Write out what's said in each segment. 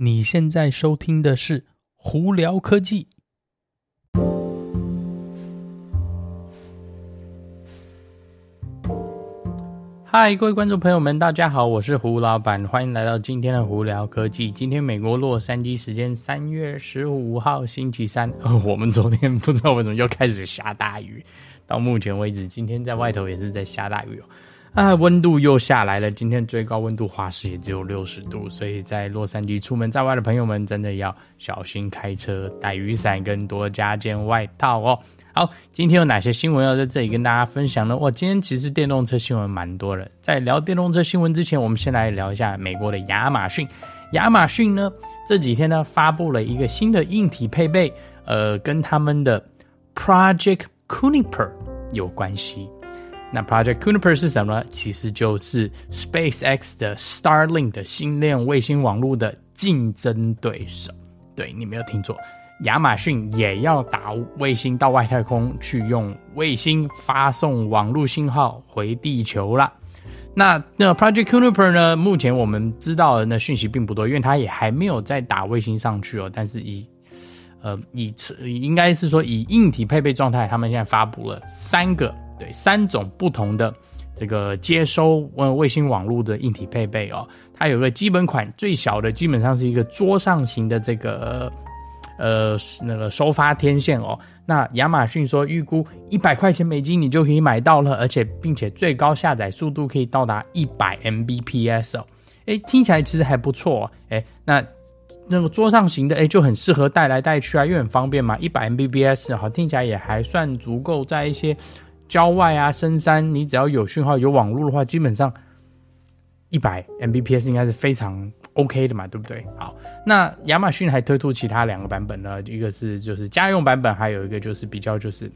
你现在收听的是《胡聊科技》。嗨，各位观众朋友们，大家好，我是胡老板，欢迎来到今天的《胡聊科技》。今天美国洛杉矶时间三月十五号星期三，我们昨天不知道为什么又开始下大雨，到目前为止，今天在外头也是在下大雨哦。啊，温度又下来了。今天最高温度华氏也只有六十度，所以在洛杉矶出门在外的朋友们，真的要小心开车，带雨伞跟多加件外套哦。好，今天有哪些新闻要在这里跟大家分享呢？哇，今天其实电动车新闻蛮多的。在聊电动车新闻之前，我们先来聊一下美国的亚马逊。亚马逊呢，这几天呢发布了一个新的硬体配备，呃，跟他们的 Project Kuiper 有关系。那 Project Kuiper 是什么呢？其实就是 SpaceX 的 Starlink 的星链卫星网络的竞争对手。对，你没有听错，亚马逊也要打卫星到外太空去，用卫星发送网络信号回地球啦。那那 Project Kuiper 呢？目前我们知道的那讯息并不多，因为它也还没有再打卫星上去哦。但是以呃以应该是说以硬体配备状态，他们现在发布了三个。对，三种不同的这个接收呃卫星网络的硬体配备哦，它有个基本款，最小的基本上是一个桌上型的这个呃那个收发天线哦。那亚马逊说预估一百块钱美金你就可以买到了，而且并且最高下载速度可以到达一百 Mbps 哦。诶，听起来其实还不错哦。诶，那那个桌上型的诶就很适合带来带去啊，又很方便嘛。一百 Mbps 好，听起来也还算足够在一些。郊外啊，深山，你只要有讯号、有网络的话，基本上一百 Mbps 应该是非常 OK 的嘛，对不对？好，那亚马逊还推出其他两个版本呢，一个是就是家用版本，还有一个就是比较就是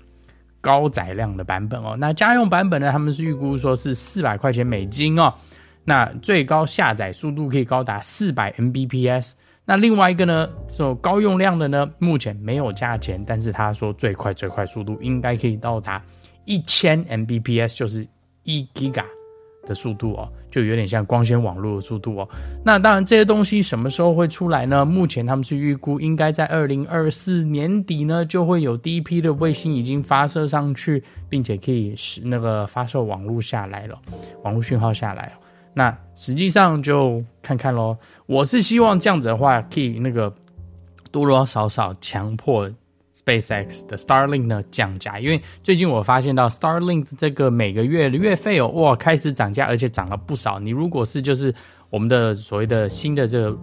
高载量的版本哦。那家用版本呢，他们是预估说是四百块钱美金哦，那最高下载速度可以高达四百 Mbps。那另外一个呢，这种高用量的呢，目前没有价钱，但是他说最快最快速度应该可以到达。一千 Mbps 就是一 Giga 的速度哦，就有点像光纤网络的速度哦。那当然，这些东西什么时候会出来呢？目前他们是预估应该在二零二四年底呢，就会有第一批的卫星已经发射上去，并且可以使那个发射网络下来了，网络讯号下来。那实际上就看看喽。我是希望这样子的话，可以那个多多少少强迫。SpaceX 的 Starlink 呢降价，因为最近我发现到 Starlink 这个每个月的月费哦，哇，开始涨价，而且涨了不少。你如果是就是我们的所谓的新的这个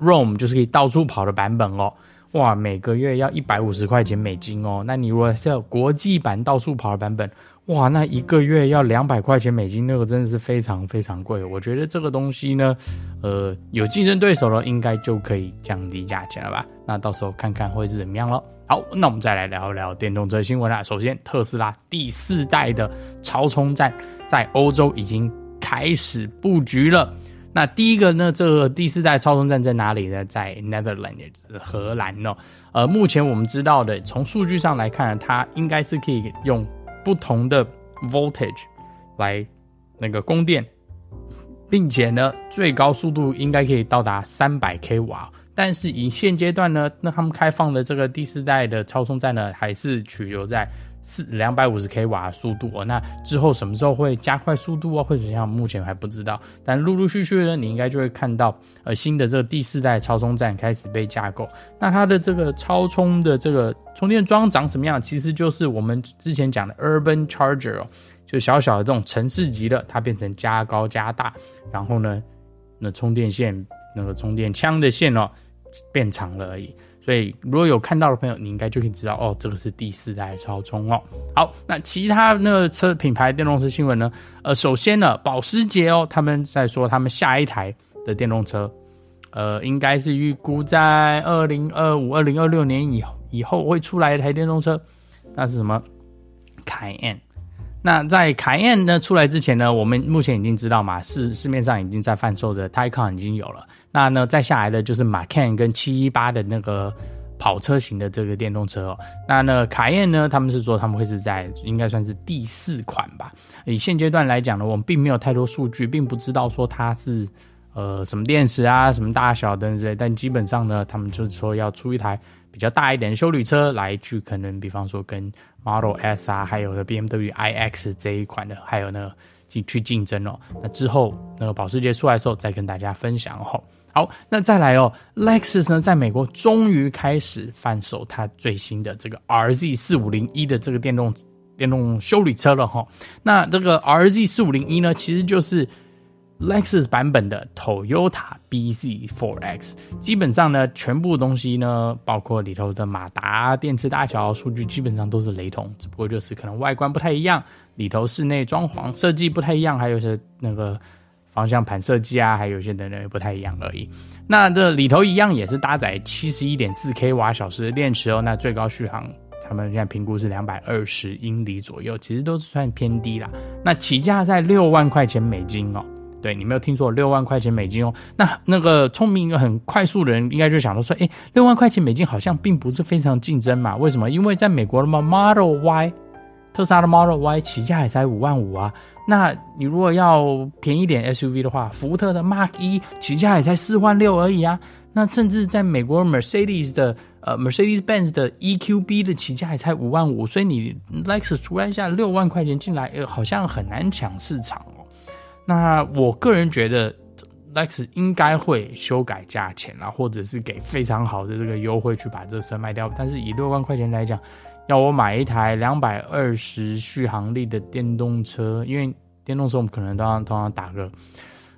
Roam，就是可以到处跑的版本哦，哇，每个月要一百五十块钱美金哦。那你如果是要国际版到处跑的版本，哇，那一个月要两百块钱美金，那个真的是非常非常贵。我觉得这个东西呢，呃，有竞争对手了，应该就可以降低价钱了吧？那到时候看看会是怎么样咯。好，那我们再来聊一聊电动车新闻啦。首先，特斯拉第四代的超充站在欧洲已经开始布局了。那第一个呢，这个第四代超充站在哪里呢？在 Netherlands，荷兰哦。呃，目前我们知道的，从数据上来看，它应该是可以用不同的 voltage 来那个供电，并且呢，最高速度应该可以到达三百 k 瓦。但是以现阶段呢，那他们开放的这个第四代的超充站呢，还是取留在四两百五十 k 瓦速度哦。那之后什么时候会加快速度啊，或者怎样，目前还不知道。但陆陆续续呢，你应该就会看到呃新的这个第四代超充站开始被架构。那它的这个超充的这个充电桩长什么样？其实就是我们之前讲的 Urban Charger 哦，就小小的这种城市级的，它变成加高加大，然后呢，那充电线那个充电枪的线哦。变长了而已，所以如果有看到的朋友，你应该就可以知道哦，这个是第四代超充哦。好，那其他那个车品牌电动车新闻呢？呃，首先呢，保时捷哦，他们在说他们下一台的电动车，呃，应该是预估在二零二五、二零二六年以以后会出来一台电动车，那是什么？凯宴。那在凯宴呢出来之前呢，我们目前已经知道嘛，市市面上已经在贩售的 Taycan 已经有了。那呢，再下来的就是 Macan 跟七一八的那个跑车型的这个电动车哦。那呢，凯宴呢，他们是说他们会是在应该算是第四款吧。以现阶段来讲呢，我们并没有太多数据，并不知道说它是呃什么电池啊，什么大小等等之类，但基本上呢，他们就是说要出一台比较大一点的修理车来去，可能比方说跟 Model S 啊，还有的 BMW iX 这一款的，还有呢去去竞争哦。那之后那个保时捷出来的时候，再跟大家分享哦。好，那再来哦，Lexus 呢，在美国终于开始贩售它最新的这个 RZ 四五零一的这个电动电动修理车了哈。那这个 RZ 四五零一呢，其实就是 Lexus 版本的 Toyota bZ4X。基本上呢，全部东西呢，包括里头的马达、电池大小、数据，基本上都是雷同，只不过就是可能外观不太一样，里头室内装潢设计不太一样，还有是那个。方向盘设计啊，还有一些等等也不太一样而已。那这里头一样也是搭载七十一点四 k 瓦小时的电池哦。那最高续航，他们现在评估是两百二十英里左右，其实都是算偏低啦。那起价在六万块钱美金哦。对，你没有听错，六万块钱美金哦。那那个聪明很快速的人应该就想到说，哎，六万块钱美金好像并不是非常竞争嘛？为什么？因为在美国的，Model Y。特斯拉的 Model Y 起价也才五万五啊，那你如果要便宜点 SUV 的话，福特的 Mark 一起价也才四万六而已啊。那甚至在美国 Mercedes 的呃 Mercedes-Benz 的 EQB 的起价也才五万五，所以你 Lexus 突然一下六万块钱进来，呃，好像很难抢市场哦。那我个人觉得，lex 应该会修改价钱啊，或者是给非常好的这个优惠去把这个车卖掉。但是以六万块钱来讲，要我买一台两百二十续航力的电动车，因为电动车我们可能都要通常打个，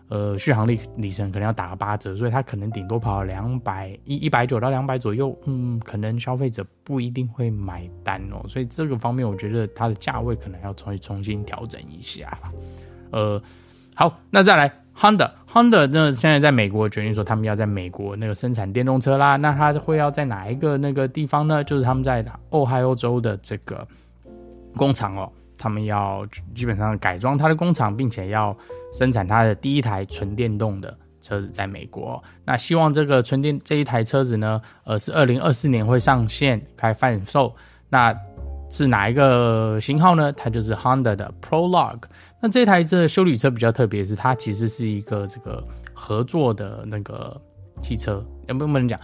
呃，续航力里程可能要打个八折，所以它可能顶多跑两百一一百九到两百左右，嗯，可能消费者不一定会买单哦，所以这个方面我觉得它的价位可能要重重新调整一下，呃，好，那再来。Honda，Honda 那现在在美国决定说他们要在美国那个生产电动车啦，那它会要在哪一个那个地方呢？就是他们在俄亥俄州的这个工厂哦，他们要基本上改装它的工厂，并且要生产它的第一台纯电动的车子在美国。那希望这个纯电这一台车子呢，呃，是二零二四年会上线开贩售。那是哪一个型号呢？它就是 Honda 的 Prologue。那这台这休旅车比较特别，是它其实是一个这个合作的那个汽车，能不能讲？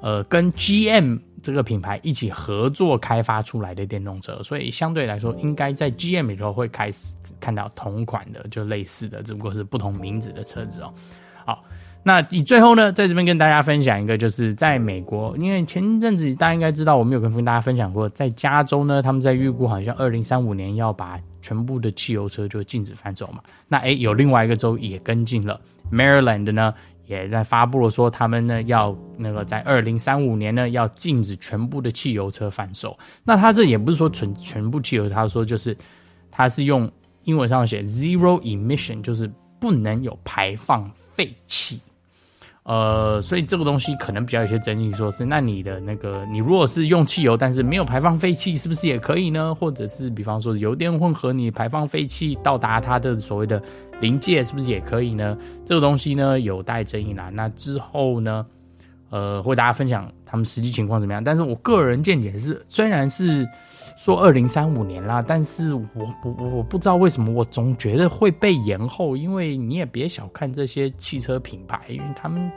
呃，跟 GM 这个品牌一起合作开发出来的电动车，所以相对来说，应该在 GM 里头会开始看到同款的，就类似的，只不过是不同名字的车子哦。好。那你最后呢，在这边跟大家分享一个，就是在美国，因为前阵子大家应该知道，我们有跟跟大家分享过，在加州呢，他们在预估好像二零三五年要把全部的汽油车就禁止贩售嘛。那诶，有另外一个州也跟进了，Maryland 呢也在发布了说，他们呢要那个在二零三五年呢要禁止全部的汽油车贩售。那他这也不是说全全部汽油，他说就是他是用英文上写 zero emission，就是不能有排放废气。呃，所以这个东西可能比较有些争议，说是那你的那个，你如果是用汽油，但是没有排放废气，是不是也可以呢？或者是比方说油电混合，你排放废气到达它的所谓的临界，是不是也可以呢？这个东西呢有待争议啦。那之后呢，呃，会大家分享他们实际情况怎么样？但是我个人见解是，虽然是。说二零三五年啦，但是我我我不知道为什么我总觉得会被延后，因为你也别小看这些汽车品牌，因为他们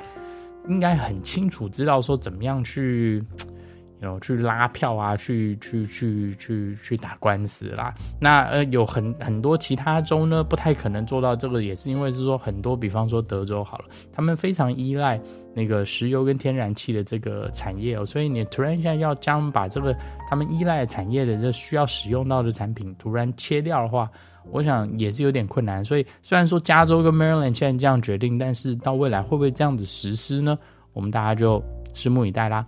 应该很清楚知道说怎么样去，有去拉票啊，去去去去去打官司啦。那呃有很很多其他州呢不太可能做到这个，也是因为是说很多，比方说德州好了，他们非常依赖。那个石油跟天然气的这个产业哦，所以你突然一下要将把这个他们依赖产业的这需要使用到的产品突然切掉的话，我想也是有点困难。所以虽然说加州跟 Maryland 现在这样决定，但是到未来会不会这样子实施呢？我们大家就拭目以待啦。